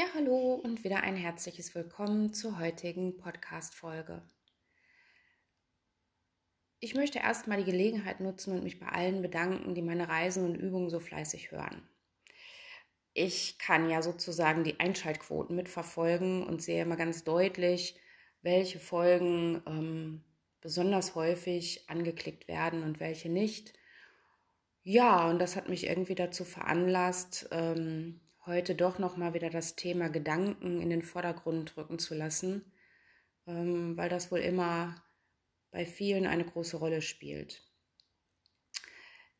Ja, hallo und wieder ein herzliches Willkommen zur heutigen Podcast-Folge. Ich möchte erstmal die Gelegenheit nutzen und mich bei allen bedanken, die meine Reisen und Übungen so fleißig hören. Ich kann ja sozusagen die Einschaltquoten mitverfolgen und sehe immer ganz deutlich, welche Folgen ähm, besonders häufig angeklickt werden und welche nicht. Ja, und das hat mich irgendwie dazu veranlasst, ähm, heute doch noch mal wieder das Thema Gedanken in den Vordergrund rücken zu lassen, ähm, weil das wohl immer bei vielen eine große Rolle spielt.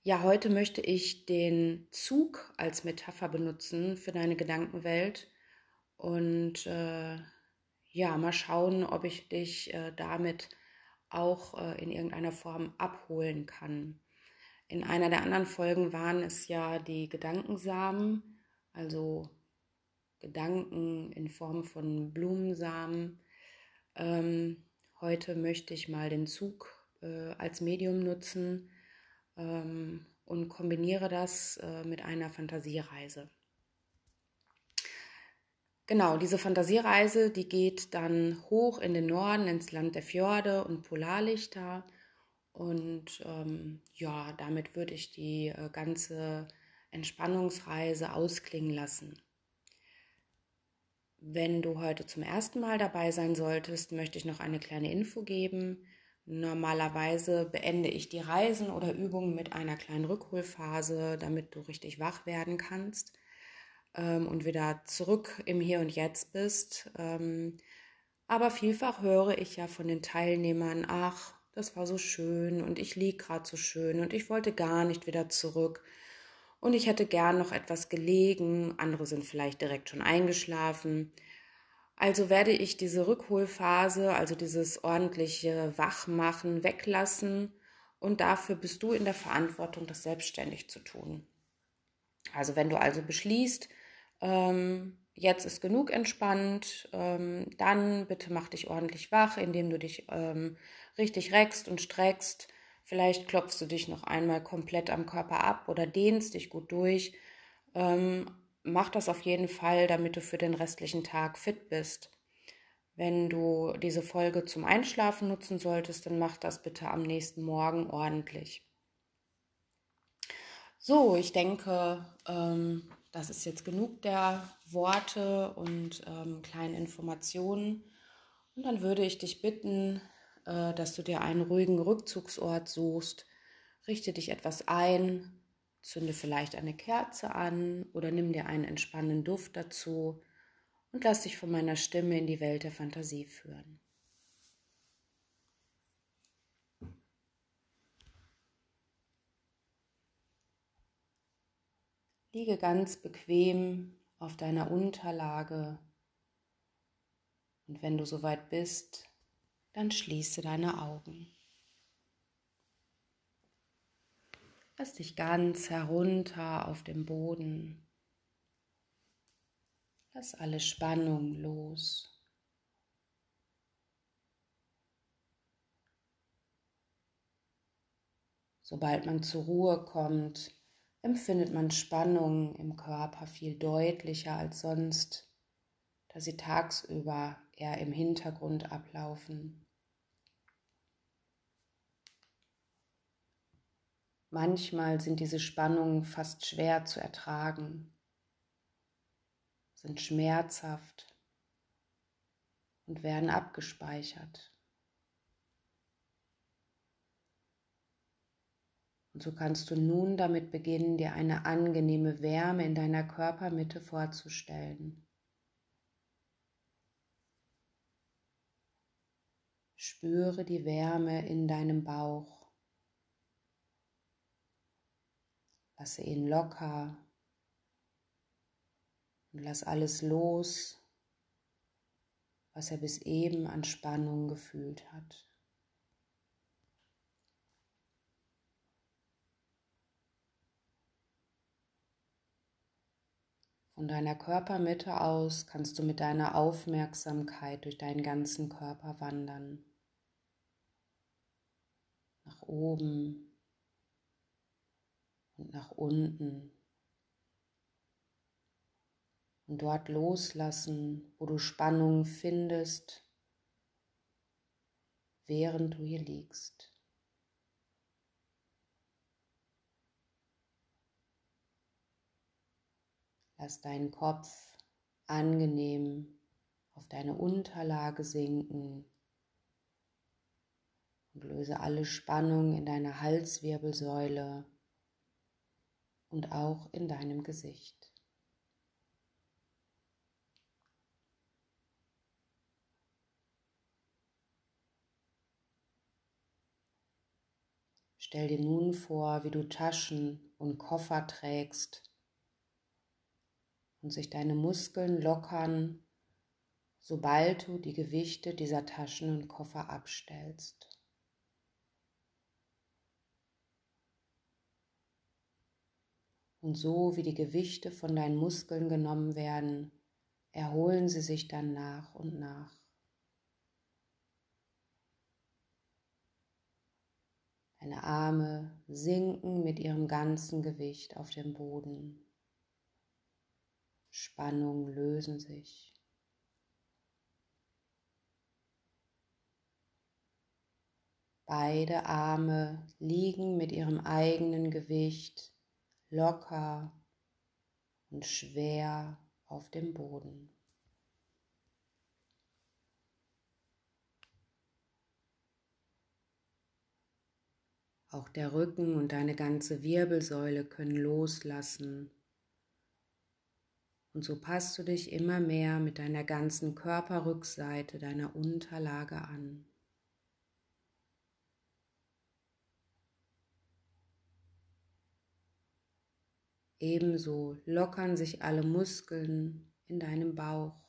Ja, heute möchte ich den Zug als Metapher benutzen für deine Gedankenwelt und äh, ja, mal schauen, ob ich dich äh, damit auch äh, in irgendeiner Form abholen kann. In einer der anderen Folgen waren es ja die Gedankensamen also Gedanken in Form von Blumensamen. Ähm, heute möchte ich mal den Zug äh, als Medium nutzen ähm, und kombiniere das äh, mit einer Fantasiereise. Genau, diese Fantasiereise, die geht dann hoch in den Norden, ins Land der Fjorde und Polarlichter. Und ähm, ja, damit würde ich die äh, ganze Entspannungsreise ausklingen lassen. Wenn du heute zum ersten Mal dabei sein solltest, möchte ich noch eine kleine Info geben. Normalerweise beende ich die Reisen oder Übungen mit einer kleinen Rückholphase, damit du richtig wach werden kannst ähm, und wieder zurück im Hier und Jetzt bist. Ähm, aber vielfach höre ich ja von den Teilnehmern, ach, das war so schön und ich lieg gerade so schön und ich wollte gar nicht wieder zurück und ich hätte gern noch etwas gelegen, andere sind vielleicht direkt schon eingeschlafen. Also werde ich diese Rückholphase, also dieses ordentliche Wachmachen weglassen und dafür bist du in der Verantwortung, das selbstständig zu tun. Also wenn du also beschließt, ähm, jetzt ist genug entspannt, ähm, dann bitte mach dich ordentlich wach, indem du dich ähm, richtig reckst und streckst, Vielleicht klopfst du dich noch einmal komplett am Körper ab oder dehnst dich gut durch. Ähm, mach das auf jeden Fall, damit du für den restlichen Tag fit bist. Wenn du diese Folge zum Einschlafen nutzen solltest, dann mach das bitte am nächsten Morgen ordentlich. So, ich denke, ähm, das ist jetzt genug der Worte und ähm, kleinen Informationen. Und dann würde ich dich bitten, äh, dass du dir einen ruhigen Rückzugsort suchst. Richte dich etwas ein, zünde vielleicht eine Kerze an oder nimm dir einen entspannenden Duft dazu und lass dich von meiner Stimme in die Welt der Fantasie führen. Liege ganz bequem auf deiner Unterlage und wenn du soweit bist, dann schließe deine Augen. Lass dich ganz herunter auf dem Boden. Lass alle Spannung los. Sobald man zur Ruhe kommt, empfindet man Spannung im Körper viel deutlicher als sonst, da sie tagsüber eher im Hintergrund ablaufen. Manchmal sind diese Spannungen fast schwer zu ertragen, sind schmerzhaft und werden abgespeichert. Und so kannst du nun damit beginnen, dir eine angenehme Wärme in deiner Körpermitte vorzustellen. Spüre die Wärme in deinem Bauch. Lasse ihn locker. Und lass alles los, was er bis eben an Spannung gefühlt hat. Von deiner Körpermitte aus kannst du mit deiner Aufmerksamkeit durch deinen ganzen Körper wandern. Nach oben und nach unten und dort loslassen, wo du Spannung findest, während du hier liegst. Lass deinen Kopf angenehm auf deine Unterlage sinken und löse alle Spannung in deiner Halswirbelsäule und auch in deinem Gesicht. Stell dir nun vor, wie du Taschen und Koffer trägst und sich deine Muskeln lockern, sobald du die Gewichte dieser Taschen und Koffer abstellst. Und so wie die Gewichte von deinen Muskeln genommen werden, erholen sie sich dann nach und nach. Deine Arme sinken mit ihrem ganzen Gewicht auf den Boden. Spannungen lösen sich. Beide Arme liegen mit ihrem eigenen Gewicht locker und schwer auf dem Boden. Auch der Rücken und deine ganze Wirbelsäule können loslassen und so passt du dich immer mehr mit deiner ganzen Körperrückseite, deiner Unterlage an. Ebenso lockern sich alle Muskeln in deinem Bauch,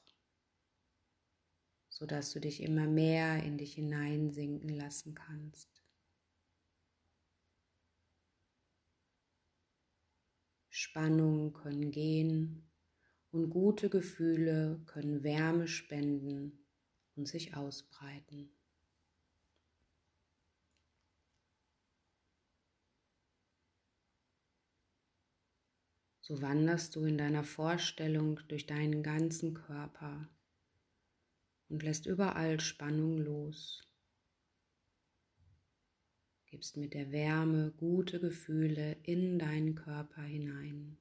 sodass du dich immer mehr in dich hineinsinken lassen kannst. Spannungen können gehen und gute Gefühle können Wärme spenden und sich ausbreiten. So wanderst du in deiner Vorstellung durch deinen ganzen Körper und lässt überall Spannung los. Gibst mit der Wärme gute Gefühle in deinen Körper hinein.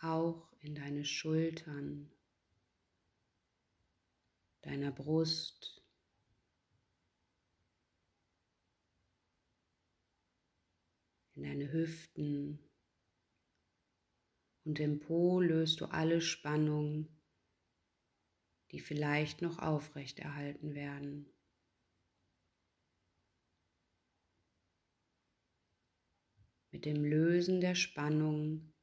auch in deine Schultern, deiner Brust, in deine Hüften und im Po löst du alle Spannung, die vielleicht noch aufrecht erhalten werden. Mit dem Lösen der Spannung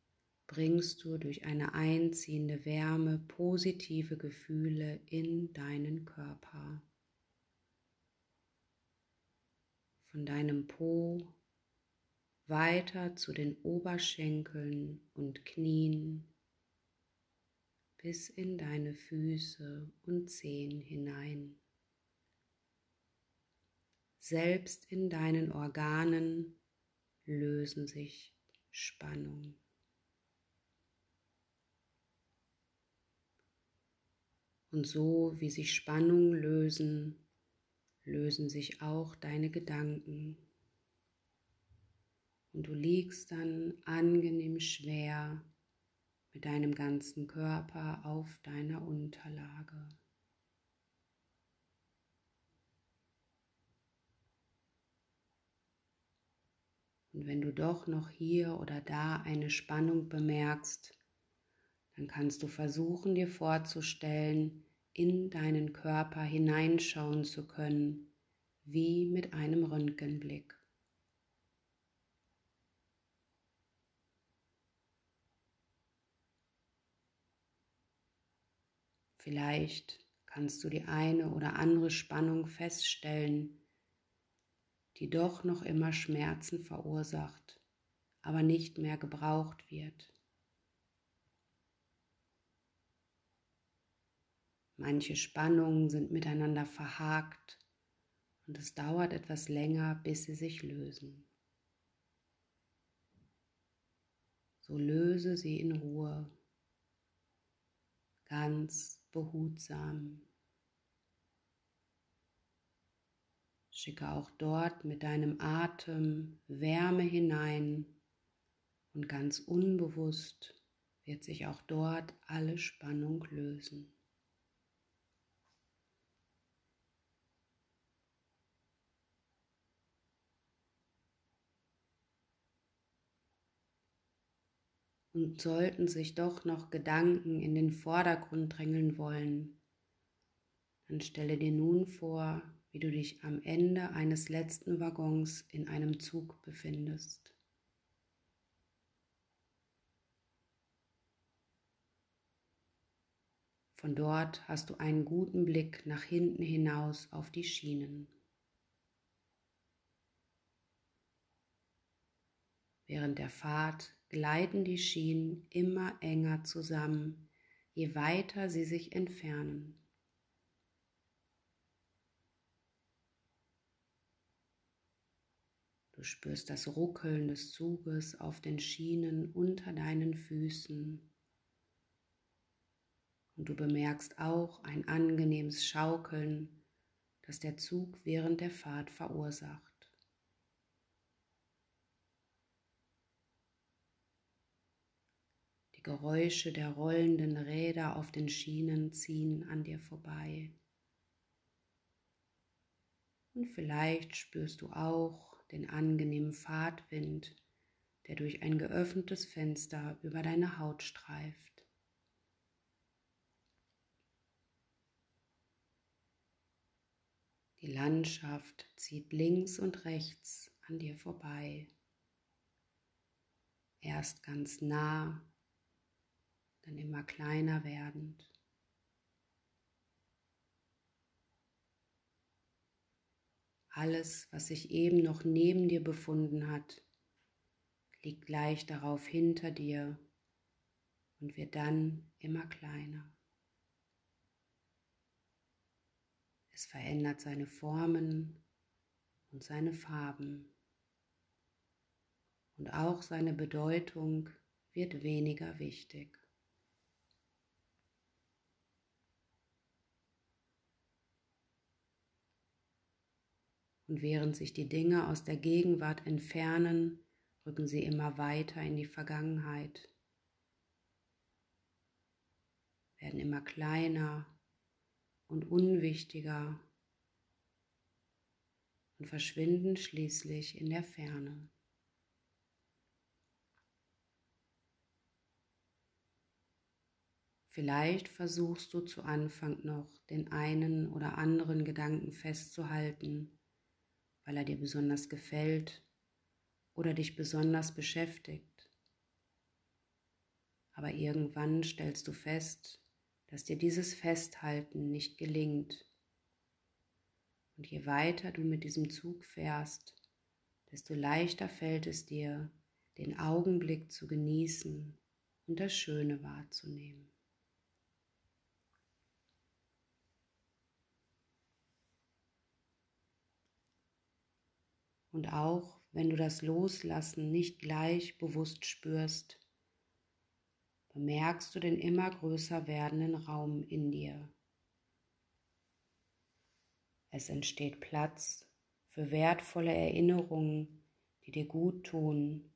bringst du durch eine einziehende Wärme positive Gefühle in deinen Körper. Von deinem Po weiter zu den Oberschenkeln und Knien bis in deine Füße und Zehen hinein. Selbst in deinen Organen lösen sich Spannung. Und so wie sich Spannungen lösen, lösen sich auch deine Gedanken. Und du liegst dann angenehm schwer mit deinem ganzen Körper auf deiner Unterlage. Und wenn du doch noch hier oder da eine Spannung bemerkst, dann kannst du versuchen dir vorzustellen, in deinen Körper hineinschauen zu können, wie mit einem Röntgenblick. Vielleicht kannst du die eine oder andere Spannung feststellen, die doch noch immer Schmerzen verursacht, aber nicht mehr gebraucht wird. Manche Spannungen sind miteinander verhakt und es dauert etwas länger, bis sie sich lösen. so löse sie in Ruhe, ganz behutsam. Schicke auch dort mit deinem Atem Wärme hinein und ganz unbewusst wird sich auch dort alle Spannung lösen. Und sollten sich doch noch Gedanken in den Vordergrund drängeln wollen, dann stelle dir nun vor, wie du dich am Ende eines letzten Waggons in einem Zug befindest. Von dort hast du einen guten Blick nach hinten hinaus auf die Schienen. Während der Fahrt gleiten die Schienen immer enger zusammen, je weiter sie sich entfernen. Du spürst das Ruckeln des Zuges auf den Schienen unter deinen Füßen. Und du bemerkst auch ein angenehmes Schaukeln, das der Zug während der Fahrt verursacht. Die Geräusche der rollenden Räder auf den Schienen ziehen an dir vorbei. Und vielleicht spürst du auch den angenehmen Fahrtwind, der durch ein geöffnetes Fenster über deine Haut streift. Die Landschaft zieht links und rechts an dir vorbei. Erst ganz nah, dann immer kleiner werdend. Alles, was sich eben noch neben dir befunden hat, liegt gleich darauf hinter dir und wird dann immer kleiner. Es verändert seine Formen und seine Farben. Und auch seine Bedeutung wird weniger wichtig. Und während sich die Dinge aus der Gegenwart entfernen, rücken sie immer weiter in die Vergangenheit, werden immer kleiner und unwichtiger und verschwinden schließlich in der Ferne. Vielleicht versuchst du zu Anfang noch den einen oder anderen Gedanken festzuhalten, weil er dir besonders gefällt oder dich besonders beschäftigt. Aber irgendwann stellst du fest, dass dir dieses Festhalten nicht gelingt. Und je weiter du mit diesem Zug fährst, desto leichter fällt es dir, den Augenblick zu genießen und das Schöne wahrzunehmen. Und auch wenn du das Loslassen nicht gleich bewusst spürst, bemerkst du den immer größer werdenden Raum in dir. Es entsteht Platz für wertvolle Erinnerungen, die dir gut tun,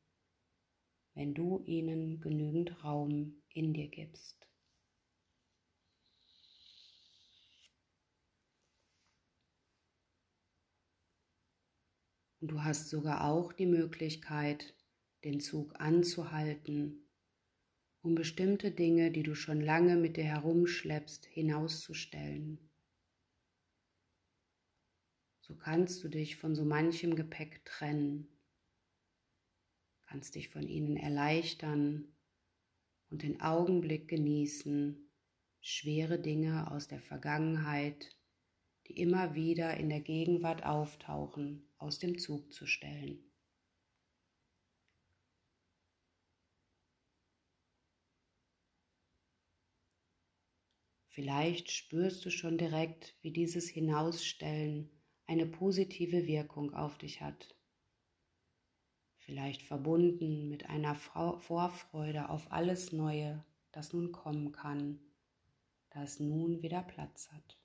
wenn du ihnen genügend Raum in dir gibst. Und du hast sogar auch die Möglichkeit, den Zug anzuhalten, um bestimmte Dinge, die du schon lange mit dir herumschleppst, hinauszustellen. So kannst du dich von so manchem Gepäck trennen, kannst dich von ihnen erleichtern und den Augenblick genießen, schwere Dinge aus der Vergangenheit die immer wieder in der Gegenwart auftauchen, aus dem Zug zu stellen. Vielleicht spürst du schon direkt, wie dieses Hinausstellen eine positive Wirkung auf dich hat. vielleicht verbunden mit einer Vorfreude auf alles Neue, das nun kommen kann, da es nun wieder Platz hat.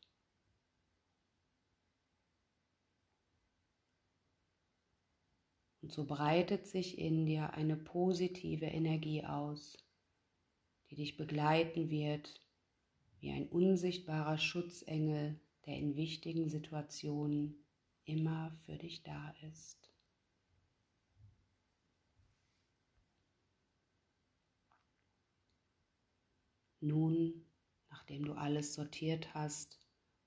Und so breitet sich in dir eine positive Energie aus, die dich begleiten wird wie ein unsichtbarer Schutzengel, der in wichtigen Situationen immer für dich da ist. Nun, nachdem du alles sortiert hast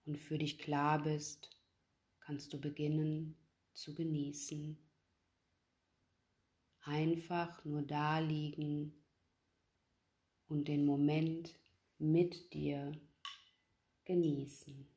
und für dich klar bist, kannst du beginnen zu genießen. Einfach nur da liegen und den Moment mit dir genießen.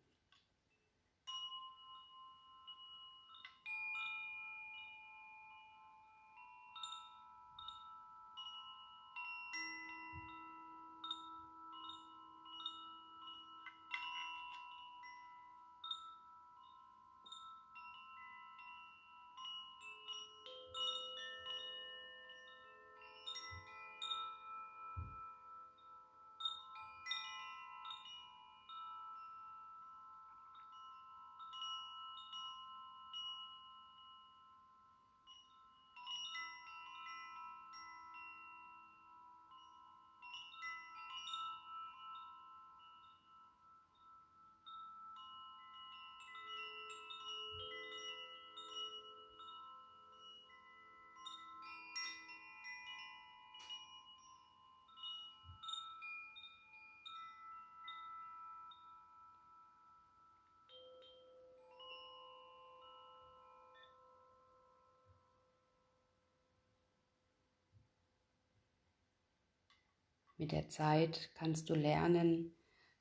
Mit der Zeit kannst du lernen,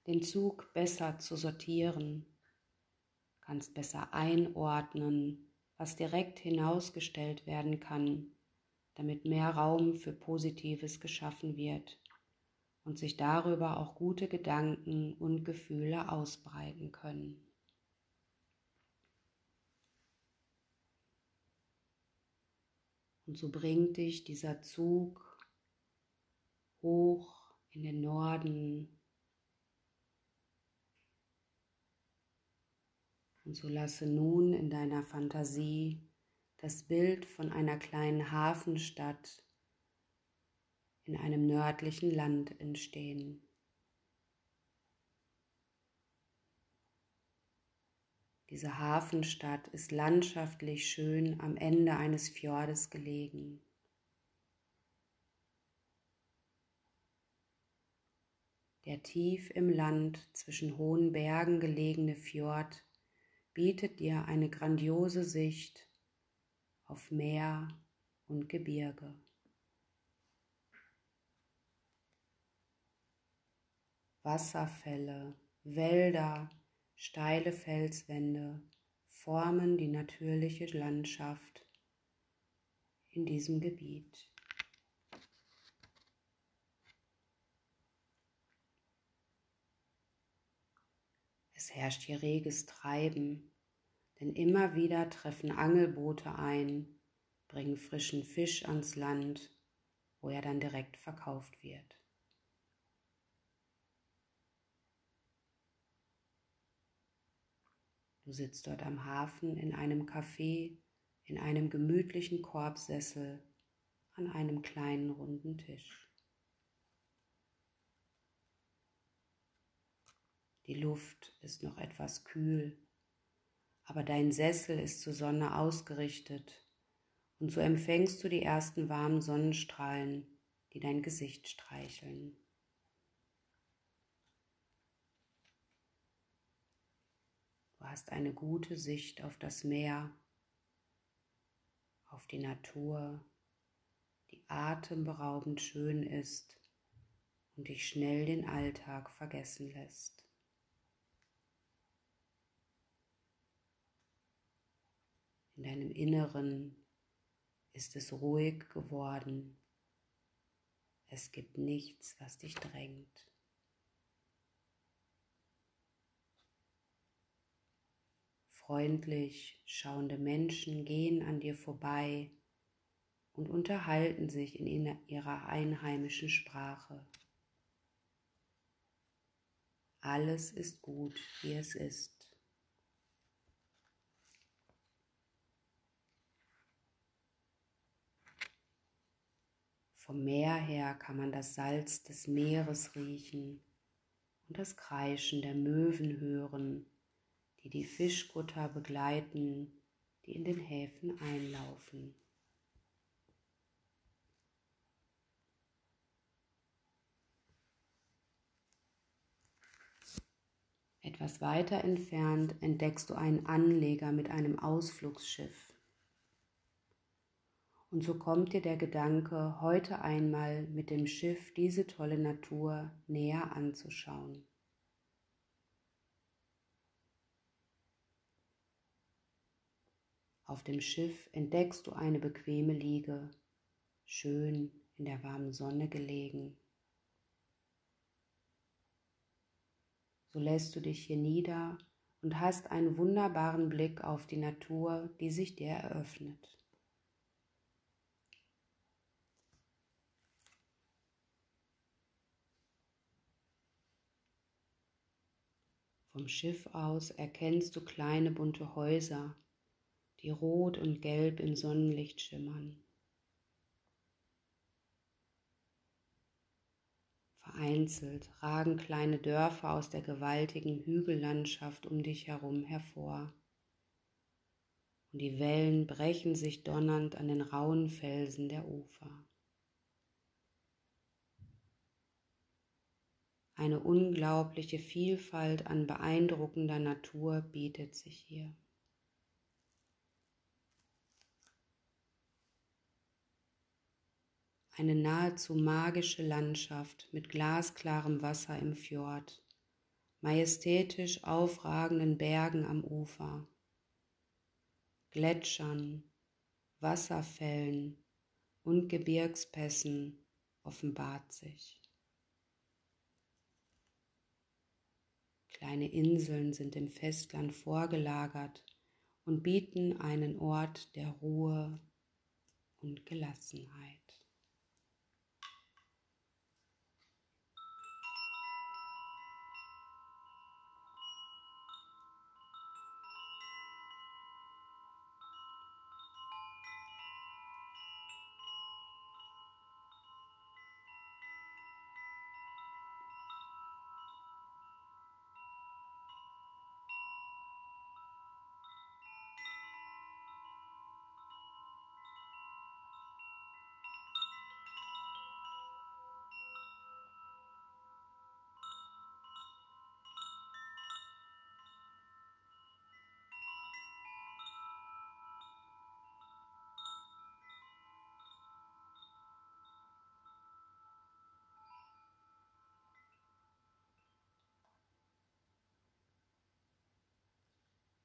den Zug besser zu sortieren, kannst besser einordnen, was direkt hinausgestellt werden kann, damit mehr Raum für Positives geschaffen wird und sich darüber auch gute Gedanken und Gefühle ausbreiten können. Und so bringt dich dieser Zug hoch in den Norden. Und so lasse nun in deiner Fantasie das Bild von einer kleinen Hafenstadt in einem nördlichen Land entstehen. Diese Hafenstadt ist landschaftlich schön am Ende eines Fjordes gelegen. Der tief im Land zwischen hohen Bergen gelegene Fjord bietet dir eine grandiose Sicht auf Meer und Gebirge. Wasserfälle, Wälder, steile Felswände formen die natürliche Landschaft in diesem Gebiet. Es herrscht hier reges Treiben, denn immer wieder treffen Angelboote ein, bringen frischen Fisch ans Land, wo er dann direkt verkauft wird. Du sitzt dort am Hafen in einem Café, in einem gemütlichen Korbsessel, an einem kleinen runden Tisch. Die Luft ist noch etwas kühl, aber dein Sessel ist zur Sonne ausgerichtet und so empfängst du die ersten warmen Sonnenstrahlen, die dein Gesicht streicheln. Du hast eine gute Sicht auf das Meer, auf die Natur, die atemberaubend schön ist und dich schnell den Alltag vergessen lässt. In deinem Inneren ist es ruhig geworden. Es gibt nichts, was dich drängt. Freundlich schauende Menschen gehen an dir vorbei und unterhalten sich in ihrer einheimischen Sprache. Alles ist gut, wie es ist. Vom Meer her kann man das Salz des Meeres riechen und das Kreischen der Möwen hören, die die Fischkutter begleiten, die in den Häfen einlaufen. Etwas weiter entfernt entdeckst du einen Anleger mit einem Ausflugsschiff. Und so kommt dir der Gedanke, heute einmal mit dem Schiff diese tolle Natur näher anzuschauen. Auf dem Schiff entdeckst du eine bequeme Liege, schön in der warmen Sonne gelegen. So lässt du dich hier nieder und hast einen wunderbaren Blick auf die Natur, die sich dir eröffnet. Vom Schiff aus erkennst du kleine bunte Häuser, die rot und gelb im Sonnenlicht schimmern. Vereinzelt ragen kleine Dörfer aus der gewaltigen Hügellandschaft um dich herum hervor. Und die Wellen brechen sich donnernd an den rauen Felsen der Ufer. Eine unglaubliche Vielfalt an beeindruckender Natur bietet sich hier. Eine nahezu magische Landschaft mit glasklarem Wasser im Fjord, majestätisch aufragenden Bergen am Ufer, Gletschern, Wasserfällen und Gebirgspässen offenbart sich. Kleine Inseln sind dem Festland vorgelagert und bieten einen Ort der Ruhe und Gelassenheit.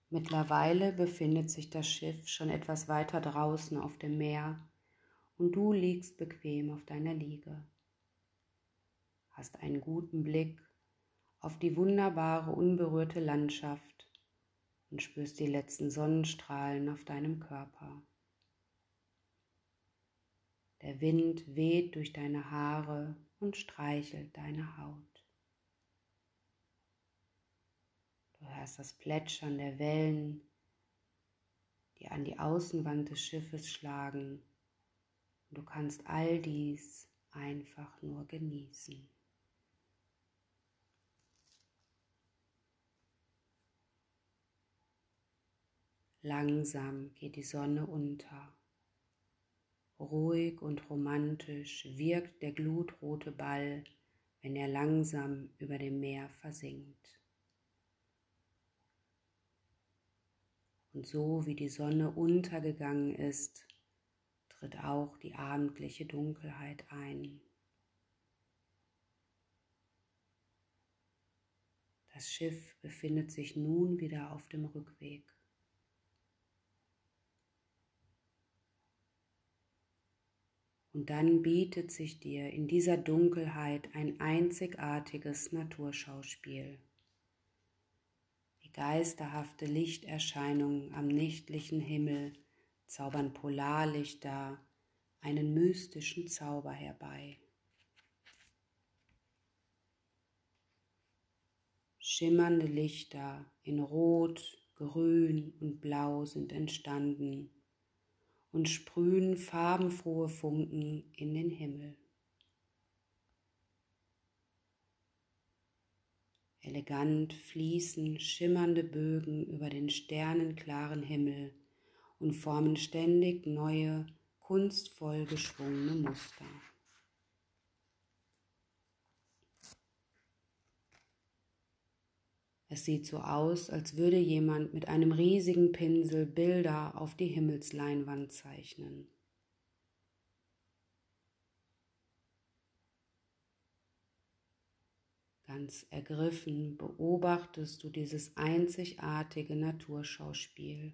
Mittlerweile befindet sich das Schiff schon etwas weiter draußen auf dem Meer und du liegst bequem auf deiner Liege. Hast einen guten Blick auf die wunderbare unberührte Landschaft und spürst die letzten Sonnenstrahlen auf deinem Körper. Der Wind weht durch deine Haare und streichelt deine Haut. Du hörst das Plätschern der Wellen, die an die Außenwand des Schiffes schlagen. Und du kannst all dies einfach nur genießen. Langsam geht die Sonne unter. Ruhig und romantisch wirkt der glutrote Ball, wenn er langsam über dem Meer versinkt. Und so wie die Sonne untergegangen ist, tritt auch die abendliche Dunkelheit ein. Das Schiff befindet sich nun wieder auf dem Rückweg. Und dann bietet sich dir in dieser Dunkelheit ein einzigartiges Naturschauspiel geisterhafte Lichterscheinungen am nächtlichen Himmel zaubern Polarlichter, einen mystischen Zauber herbei. Schimmernde Lichter in Rot, Grün und Blau sind entstanden und sprühen farbenfrohe Funken in den Himmel. Elegant fließen schimmernde Bögen über den sternenklaren Himmel und formen ständig neue, kunstvoll geschwungene Muster. Es sieht so aus, als würde jemand mit einem riesigen Pinsel Bilder auf die Himmelsleinwand zeichnen. Ganz ergriffen beobachtest du dieses einzigartige Naturschauspiel.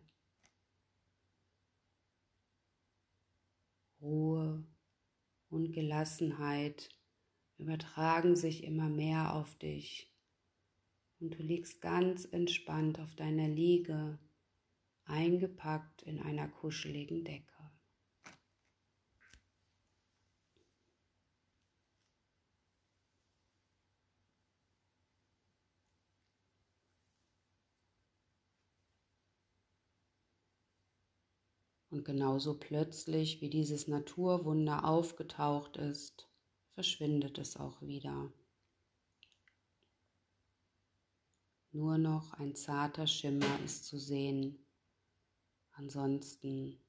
Ruhe und Gelassenheit übertragen sich immer mehr auf dich und du liegst ganz entspannt auf deiner Liege, eingepackt in einer kuscheligen Decke. Und genauso plötzlich, wie dieses Naturwunder aufgetaucht ist, verschwindet es auch wieder. Nur noch ein zarter Schimmer ist zu sehen, ansonsten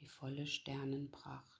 die volle Sternenpracht.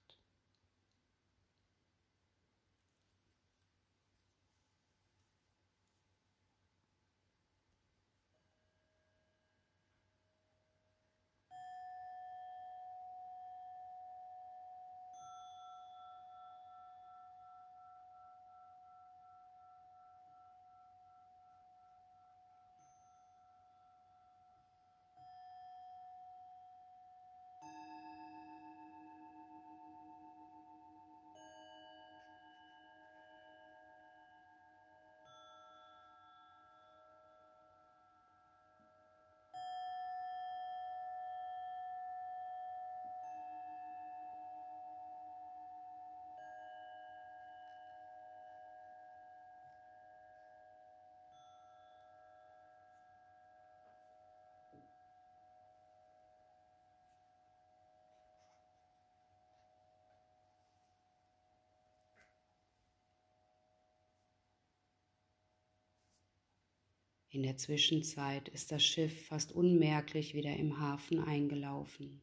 In der Zwischenzeit ist das Schiff fast unmerklich wieder im Hafen eingelaufen.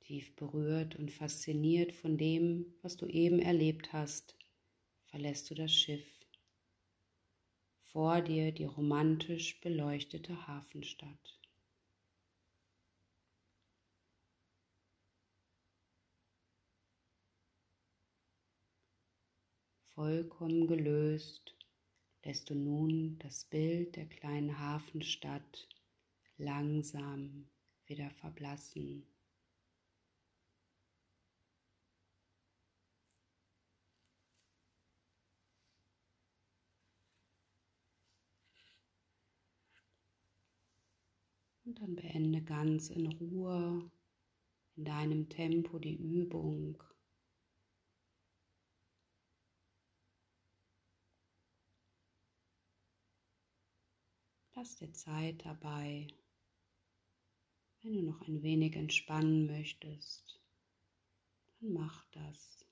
Tief berührt und fasziniert von dem, was du eben erlebt hast, verlässt du das Schiff. Vor dir die romantisch beleuchtete Hafenstadt. Vollkommen gelöst lässt du nun das Bild der kleinen Hafenstadt langsam wieder verblassen. Und dann beende ganz in Ruhe, in deinem Tempo die Übung. Lass dir Zeit dabei. Wenn du noch ein wenig entspannen möchtest, dann mach das.